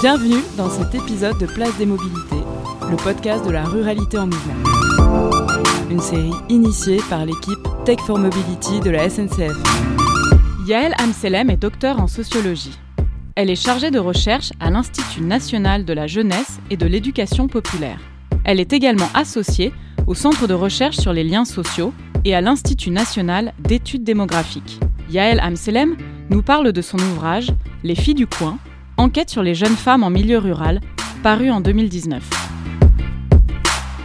Bienvenue dans cet épisode de Place des Mobilités, le podcast de la ruralité en mouvement. Une série initiée par l'équipe Tech for Mobility de la SNCF. Yael Amselem est docteur en sociologie. Elle est chargée de recherche à l'Institut national de la jeunesse et de l'éducation populaire. Elle est également associée au Centre de recherche sur les liens sociaux et à l'Institut national d'études démographiques. Yael Amselem nous parle de son ouvrage Les filles du coin, enquête sur les jeunes femmes en milieu rural, paru en 2019.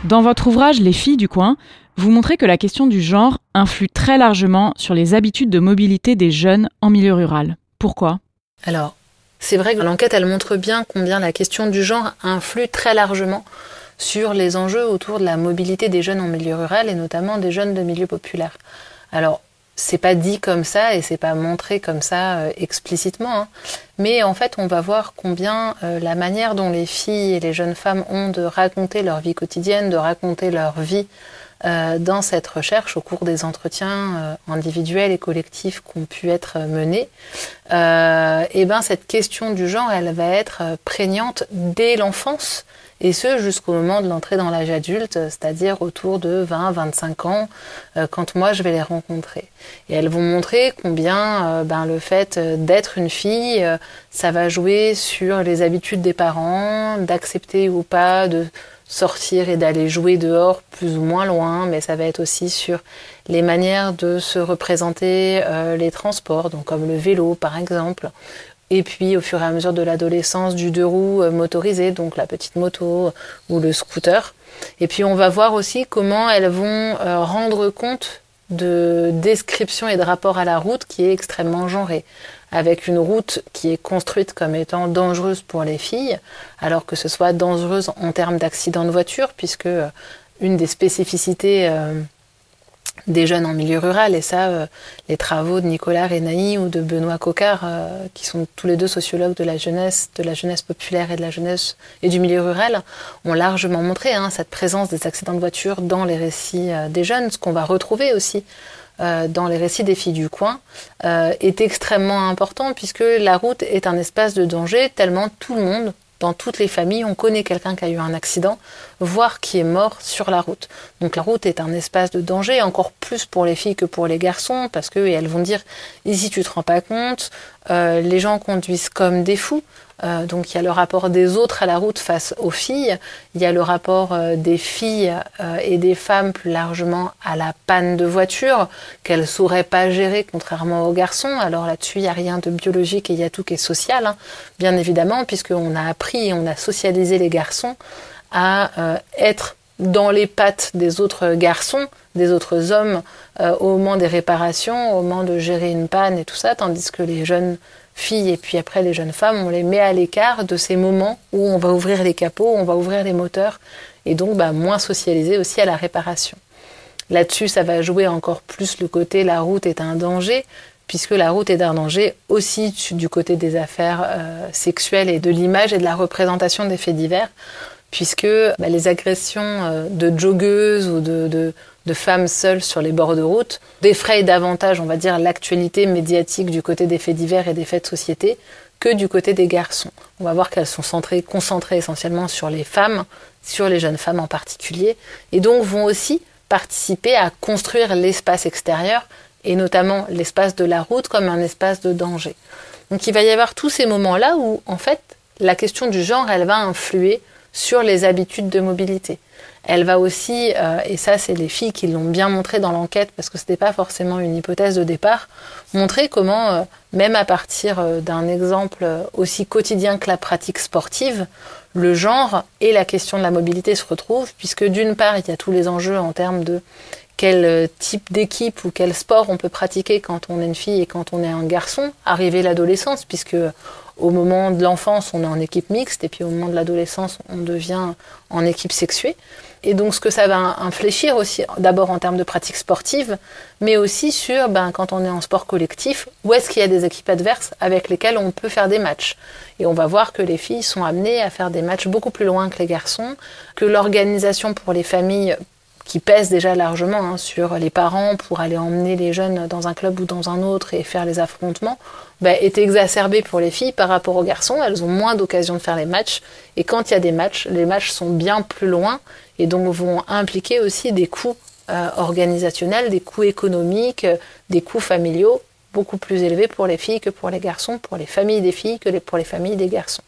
Dans votre ouvrage Les filles du coin, vous montrez que la question du genre influe très largement sur les habitudes de mobilité des jeunes en milieu rural. Pourquoi? Alors, c'est vrai que l'enquête, elle montre bien combien la question du genre influe très largement sur les enjeux autour de la mobilité des jeunes en milieu rural et notamment des jeunes de milieu populaire. Alors, c'est pas dit comme ça et c'est pas montré comme ça euh, explicitement, hein. mais en fait, on va voir combien euh, la manière dont les filles et les jeunes femmes ont de raconter leur vie quotidienne, de raconter leur vie euh, dans cette recherche au cours des entretiens individuels et collectifs qui ont pu être menés, et ben cette question du genre, elle va être prégnante dès l'enfance et ce jusqu'au moment de l'entrée dans l'âge adulte, c'est-à-dire autour de 20-25 ans, euh, quand moi je vais les rencontrer. Et elles vont montrer combien euh, ben, le fait d'être une fille, euh, ça va jouer sur les habitudes des parents, d'accepter ou pas de sortir et d'aller jouer dehors plus ou moins loin, mais ça va être aussi sur les manières de se représenter les transports, donc comme le vélo par exemple, et puis au fur et à mesure de l'adolescence, du deux roues euh, motorisé, donc la petite moto ou le scooter. Et puis on va voir aussi comment elles vont euh, rendre compte de description et de rapport à la route qui est extrêmement genré, avec une route qui est construite comme étant dangereuse pour les filles, alors que ce soit dangereuse en termes d'accident de voiture, puisque euh, une des spécificités des jeunes en milieu rural. Et ça, euh, les travaux de Nicolas Renaï ou de Benoît Cocard, euh, qui sont tous les deux sociologues de la jeunesse, de la jeunesse populaire et de la jeunesse et du milieu rural, ont largement montré hein, cette présence des accidents de voiture dans les récits euh, des jeunes, ce qu'on va retrouver aussi dans les récits des filles du coin, est extrêmement important puisque la route est un espace de danger tellement tout le monde dans toutes les familles, on connaît quelqu'un qui a eu un accident, voire qui est mort sur la route. Donc la route est un espace de danger, encore plus pour les filles que pour les garçons, parce que elles vont dire ici tu te rends pas compte, euh, les gens conduisent comme des fous. Euh, donc il y a le rapport des autres à la route face aux filles, il y a le rapport euh, des filles euh, et des femmes plus largement à la panne de voiture qu'elles sauraient pas gérer contrairement aux garçons. Alors là-dessus il n'y a rien de biologique et il y a tout qui est social, hein, bien évidemment, puisqu'on a appris et on a socialisé les garçons à être dans les pattes des autres garçons, des autres hommes, au moment des réparations, au moment de gérer une panne et tout ça, tandis que les jeunes filles et puis après les jeunes femmes, on les met à l'écart de ces moments où on va ouvrir les capots, on va ouvrir les moteurs et donc bah, moins socialisés aussi à la réparation. Là-dessus, ça va jouer encore plus le côté la route est un danger, puisque la route est un danger aussi du côté des affaires euh, sexuelles et de l'image et de la représentation des faits divers, puisque bah, les agressions euh, de joggeuses ou de, de femmes seules sur les bords de route défrayent davantage, on va dire, l'actualité médiatique du côté des faits divers et des faits de société que du côté des garçons. On va voir qu'elles sont centrées, concentrées essentiellement sur les femmes, sur les jeunes femmes en particulier, et donc vont aussi participer à construire l'espace extérieur, et notamment l'espace de la route comme un espace de danger. Donc il va y avoir tous ces moments-là où, en fait, la question du genre, elle va influer sur les habitudes de mobilité. Elle va aussi, euh, et ça c'est les filles qui l'ont bien montré dans l'enquête parce que ce n'était pas forcément une hypothèse de départ, montrer comment, euh, même à partir euh, d'un exemple aussi quotidien que la pratique sportive, le genre et la question de la mobilité se retrouvent, puisque d'une part il y a tous les enjeux en termes de quel type d'équipe ou quel sport on peut pratiquer quand on est une fille et quand on est un garçon, arriver l'adolescence, puisque au moment de l'enfance, on est en équipe mixte, et puis au moment de l'adolescence, on devient en équipe sexuée. Et donc, ce que ça va infléchir aussi, d'abord en termes de pratique sportive, mais aussi sur, ben, quand on est en sport collectif, où est-ce qu'il y a des équipes adverses avec lesquelles on peut faire des matchs? Et on va voir que les filles sont amenées à faire des matchs beaucoup plus loin que les garçons, que l'organisation pour les familles qui pèse déjà largement hein, sur les parents pour aller emmener les jeunes dans un club ou dans un autre et faire les affrontements, bah, est exacerbée pour les filles par rapport aux garçons. Elles ont moins d'occasion de faire les matchs. Et quand il y a des matchs, les matchs sont bien plus loin et donc vont impliquer aussi des coûts euh, organisationnels, des coûts économiques, des coûts familiaux beaucoup plus élevés pour les filles que pour les garçons, pour les familles des filles que pour les familles des garçons.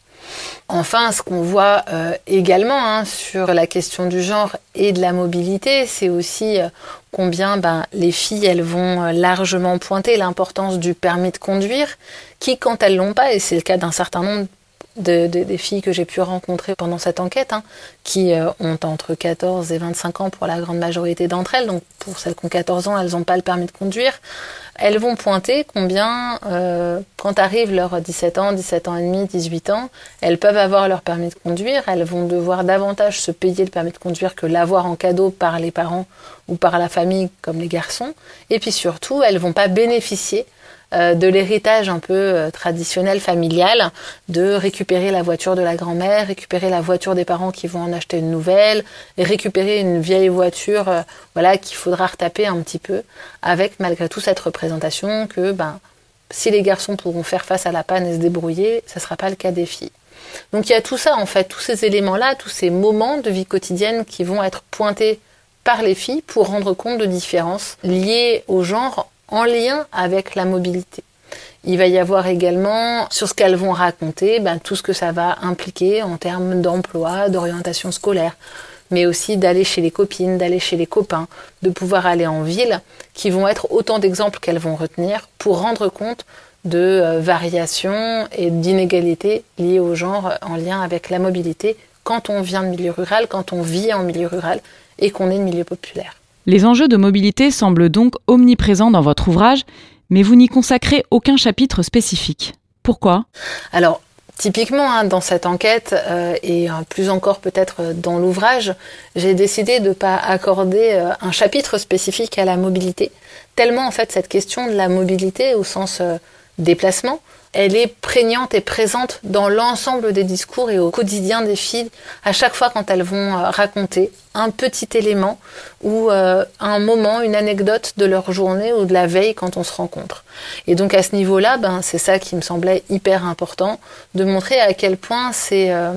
Enfin, ce qu'on voit euh, également hein, sur la question du genre et de la mobilité, c'est aussi euh, combien ben, les filles elles vont euh, largement pointer l'importance du permis de conduire, qui quand elles l'ont pas, et c'est le cas d'un certain nombre de, des filles que j'ai pu rencontrer pendant cette enquête, hein, qui ont entre 14 et 25 ans pour la grande majorité d'entre elles. Donc pour celles qui ont 14 ans, elles n'ont pas le permis de conduire elles vont pointer combien, euh, quand arrivent leurs 17 ans, 17 ans et demi, 18 ans, elles peuvent avoir leur permis de conduire, elles vont devoir davantage se payer le permis de conduire que l'avoir en cadeau par les parents ou par la famille comme les garçons. Et puis surtout, elles vont pas bénéficier euh, de l'héritage un peu euh, traditionnel familial, de récupérer la voiture de la grand-mère, récupérer la voiture des parents qui vont en acheter une nouvelle, et récupérer une vieille voiture, euh, voilà, qu'il faudra retaper un petit peu, avec malgré tout cette représentation que, ben, si les garçons pourront faire face à la panne et se débrouiller, ce ne sera pas le cas des filles. Donc il y a tout ça en fait, tous ces éléments-là, tous ces moments de vie quotidienne qui vont être pointés par les filles pour rendre compte de différences liées au genre en lien avec la mobilité. Il va y avoir également, sur ce qu'elles vont raconter, ben, tout ce que ça va impliquer en termes d'emploi, d'orientation scolaire, mais aussi d'aller chez les copines, d'aller chez les copains, de pouvoir aller en ville, qui vont être autant d'exemples qu'elles vont retenir pour rendre compte de euh, variations et d'inégalités liées au genre en lien avec la mobilité quand on vient de milieu rural, quand on vit en milieu rural et qu'on est de milieu populaire. Les enjeux de mobilité semblent donc omniprésents dans votre ouvrage, mais vous n'y consacrez aucun chapitre spécifique. Pourquoi? Alors, Typiquement, hein, dans cette enquête, euh, et plus encore peut-être dans l'ouvrage, j'ai décidé de ne pas accorder euh, un chapitre spécifique à la mobilité, tellement en fait cette question de la mobilité au sens euh, déplacement elle est prégnante et présente dans l'ensemble des discours et au quotidien des filles, à chaque fois quand elles vont euh, raconter un petit élément ou euh, un moment, une anecdote de leur journée ou de la veille quand on se rencontre. Et donc à ce niveau-là, ben, c'est ça qui me semblait hyper important, de montrer à quel point c'est euh,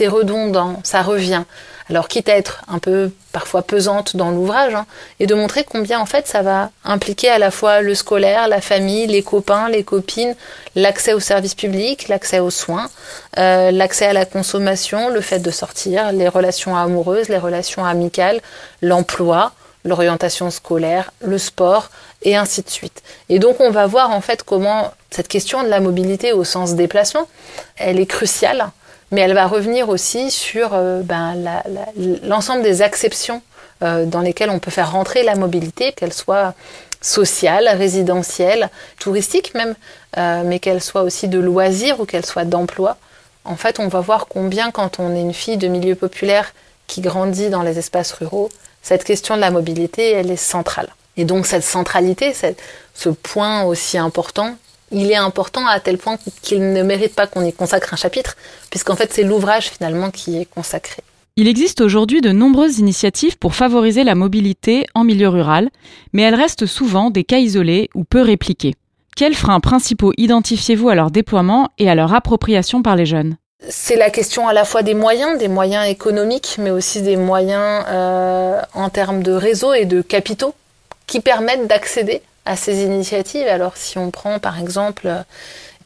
redondant, ça revient alors quitte à être un peu parfois pesante dans l'ouvrage, hein, et de montrer combien en fait ça va impliquer à la fois le scolaire, la famille, les copains, les copines, l'accès aux services publics, l'accès aux soins, euh, l'accès à la consommation, le fait de sortir, les relations amoureuses, les relations amicales, l'emploi, l'orientation scolaire, le sport, et ainsi de suite. Et donc on va voir en fait comment cette question de la mobilité au sens déplacement, elle est cruciale mais elle va revenir aussi sur euh, ben, l'ensemble des acceptions euh, dans lesquelles on peut faire rentrer la mobilité, qu'elle soit sociale, résidentielle, touristique même, euh, mais qu'elle soit aussi de loisirs ou qu'elle soit d'emploi. En fait, on va voir combien quand on est une fille de milieu populaire qui grandit dans les espaces ruraux, cette question de la mobilité, elle est centrale. Et donc cette centralité, ce point aussi important, il est important à tel point qu'il ne mérite pas qu'on y consacre un chapitre, puisqu'en fait c'est l'ouvrage finalement qui est consacré. Il existe aujourd'hui de nombreuses initiatives pour favoriser la mobilité en milieu rural, mais elles restent souvent des cas isolés ou peu répliqués. Quels freins principaux identifiez-vous à leur déploiement et à leur appropriation par les jeunes? C'est la question à la fois des moyens, des moyens économiques, mais aussi des moyens euh, en termes de réseau et de capitaux qui permettent d'accéder à ces initiatives. Alors si on prend par exemple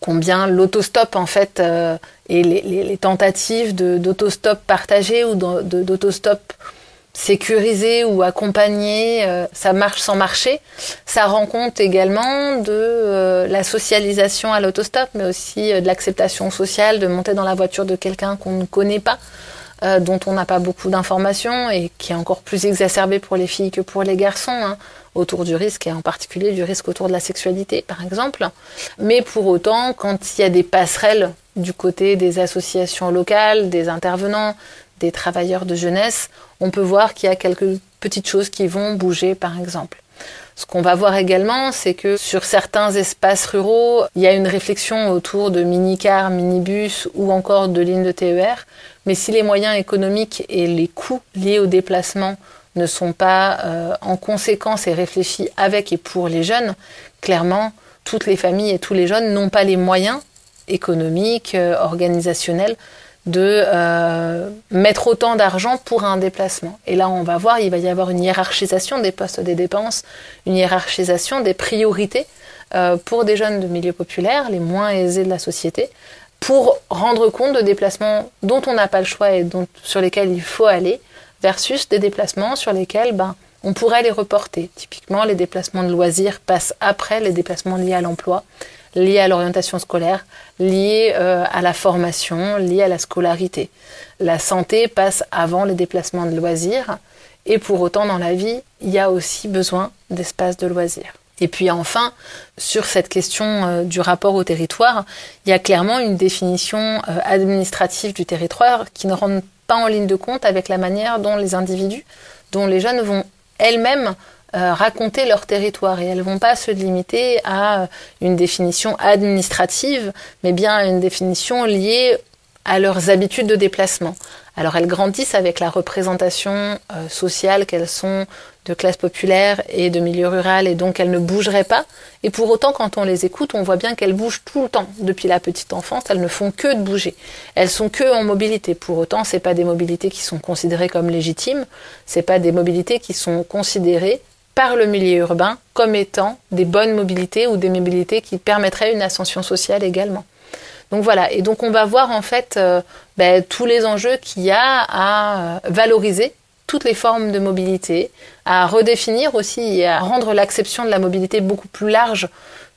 combien l'autostop en fait euh, et les, tentatives d'autostop partagé ou d'autostop sécurisé ou accompagné, euh, ça marche sans marcher. Ça rend compte également de euh, la socialisation à l'autostop, mais aussi de l'acceptation sociale, de monter dans la voiture de quelqu'un qu'on ne connaît pas. Dont on n'a pas beaucoup d'informations et qui est encore plus exacerbé pour les filles que pour les garçons. Hein autour du risque et en particulier du risque autour de la sexualité par exemple. Mais pour autant, quand il y a des passerelles du côté des associations locales, des intervenants, des travailleurs de jeunesse, on peut voir qu'il y a quelques petites choses qui vont bouger par exemple. Ce qu'on va voir également, c'est que sur certains espaces ruraux, il y a une réflexion autour de mini-cars, minibus ou encore de lignes de TER. Mais si les moyens économiques et les coûts liés au déplacement ne sont pas euh, en conséquence et réfléchis avec et pour les jeunes, clairement, toutes les familles et tous les jeunes n'ont pas les moyens économiques, euh, organisationnels de euh, mettre autant d'argent pour un déplacement. Et là, on va voir, il va y avoir une hiérarchisation des postes des dépenses, une hiérarchisation des priorités pour des jeunes de milieux populaires, les moins aisés de la société, pour rendre compte de déplacements dont on n'a pas le choix et dont, sur lesquels il faut aller, versus des déplacements sur lesquels ben, on pourrait les reporter. Typiquement, les déplacements de loisirs passent après les déplacements liés à l'emploi, liés à l'orientation scolaire, liés euh, à la formation, liés à la scolarité. La santé passe avant les déplacements de loisirs, et pour autant, dans la vie, il y a aussi besoin d'espaces de loisirs. Et puis enfin, sur cette question euh, du rapport au territoire, il y a clairement une définition euh, administrative du territoire qui ne rentre pas en ligne de compte avec la manière dont les individus, dont les jeunes vont elles-mêmes euh, raconter leur territoire et elles vont pas se limiter à une définition administrative, mais bien à une définition liée à leurs habitudes de déplacement. Alors elles grandissent avec la représentation euh, sociale qu'elles sont de classe populaire et de milieu rural et donc elles ne bougeraient pas. Et pour autant, quand on les écoute, on voit bien qu'elles bougent tout le temps. Depuis la petite enfance, elles ne font que de bouger. Elles sont que en mobilité. Pour autant, c'est pas des mobilités qui sont considérées comme légitimes. C'est pas des mobilités qui sont considérées par le milieu urbain comme étant des bonnes mobilités ou des mobilités qui permettraient une ascension sociale également. Donc voilà, et donc on va voir en fait euh, ben, tous les enjeux qu'il y a à euh, valoriser toutes les formes de mobilité, à redéfinir aussi et à rendre l'acception de la mobilité beaucoup plus large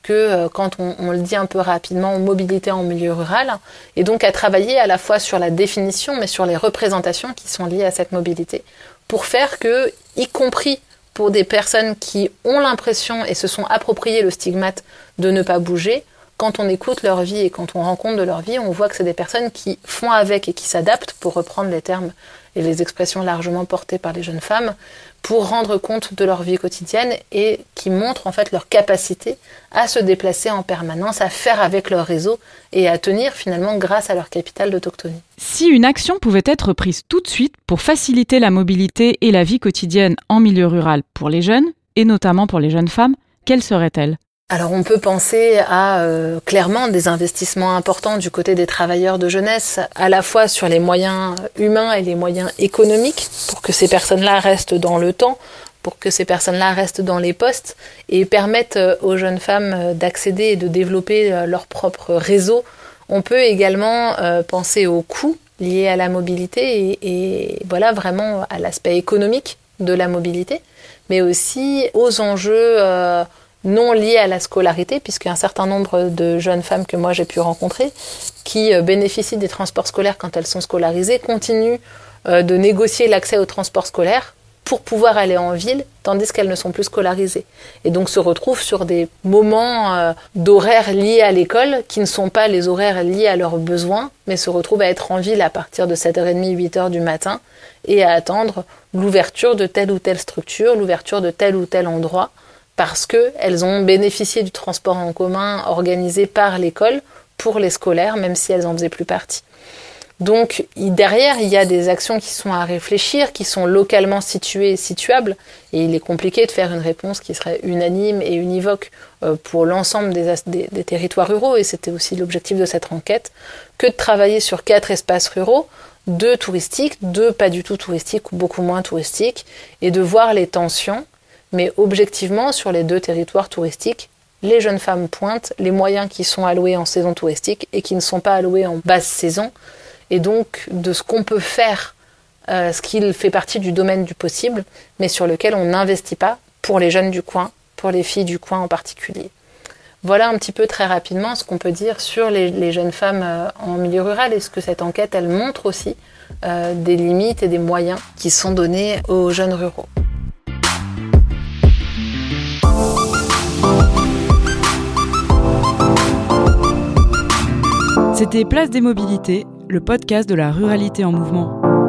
que euh, quand on, le dit un peu rapidement, mobilité en milieu rural, et donc à travailler à la fois sur la définition, mais sur les représentations qui sont liées à cette mobilité, pour faire que, y compris pour des personnes qui ont l'impression et se sont appropriées le stigmate de ne pas bouger, quand on écoute leur vie et quand on rencontre de leur vie, on voit que c'est des personnes qui font avec et qui s'adaptent, pour reprendre les termes et les expressions largement portées par les jeunes femmes, pour rendre compte de leur vie quotidienne et qui montrent en fait leur capacité à se déplacer en permanence, à faire avec leur réseau et à tenir finalement grâce à leur capital d'autochtonie. Si une action pouvait être prise tout de suite pour faciliter la mobilité et la vie quotidienne en milieu rural pour les jeunes, et notamment pour les jeunes femmes, quelle serait-elle? Alors on peut penser à euh, clairement des investissements importants du côté des travailleurs de jeunesse, à la fois sur les moyens humains et les moyens économiques, pour que ces personnes-là restent dans le temps, pour que ces personnes-là restent dans les postes et permettent euh, aux jeunes femmes euh, d'accéder et de développer leur propre réseau. On peut également penser aux coûts liés à la mobilité et, et voilà vraiment à l'aspect économique de la mobilité, mais aussi aux enjeux non liées à la scolarité, puisqu'un certain nombre de jeunes femmes que moi j'ai pu rencontrer, qui euh, bénéficient des transports scolaires quand elles sont scolarisées, continuent euh, de négocier l'accès au transport scolaire pour pouvoir aller en ville, tandis qu'elles ne sont plus scolarisées. Et donc se retrouvent sur des moments euh, d'horaires liés à l'école, qui ne sont pas les horaires liés à leurs besoins, mais se retrouvent à être en ville à partir de 7h30, 8h du matin, et à attendre l'ouverture de telle ou telle structure, l'ouverture de tel ou tel endroit, parce qu'elles ont bénéficié du transport en commun organisé par l'école pour les scolaires, même si elles n'en faisaient plus partie. Donc derrière, il y a des actions qui sont à réfléchir, qui sont localement situées et situables, et il est compliqué de faire une réponse qui serait unanime et univoque euh, pour l'ensemble des, des, territoires ruraux, et c'était aussi l'objectif de cette enquête, que de travailler sur quatre espaces ruraux, deux touristiques, deux pas du tout touristiques ou beaucoup moins touristiques, et de voir les tensions mais objectivement, sur les deux territoires touristiques, les jeunes femmes pointent les moyens qui sont alloués en saison touristique et qui ne sont pas alloués en basse saison. Et donc, de ce qu'on peut faire, euh, ce qui fait partie du domaine du possible, mais sur lequel on n'investit pas pour les jeunes du coin, pour les filles du coin en particulier. Voilà un petit peu très rapidement ce qu'on peut dire sur les, jeunes femmes euh, en milieu rural et ce que cette enquête, elle montre aussi euh, des limites et des moyens qui sont donnés aux jeunes ruraux. C'était Place des Mobilités, le podcast de la ruralité en mouvement.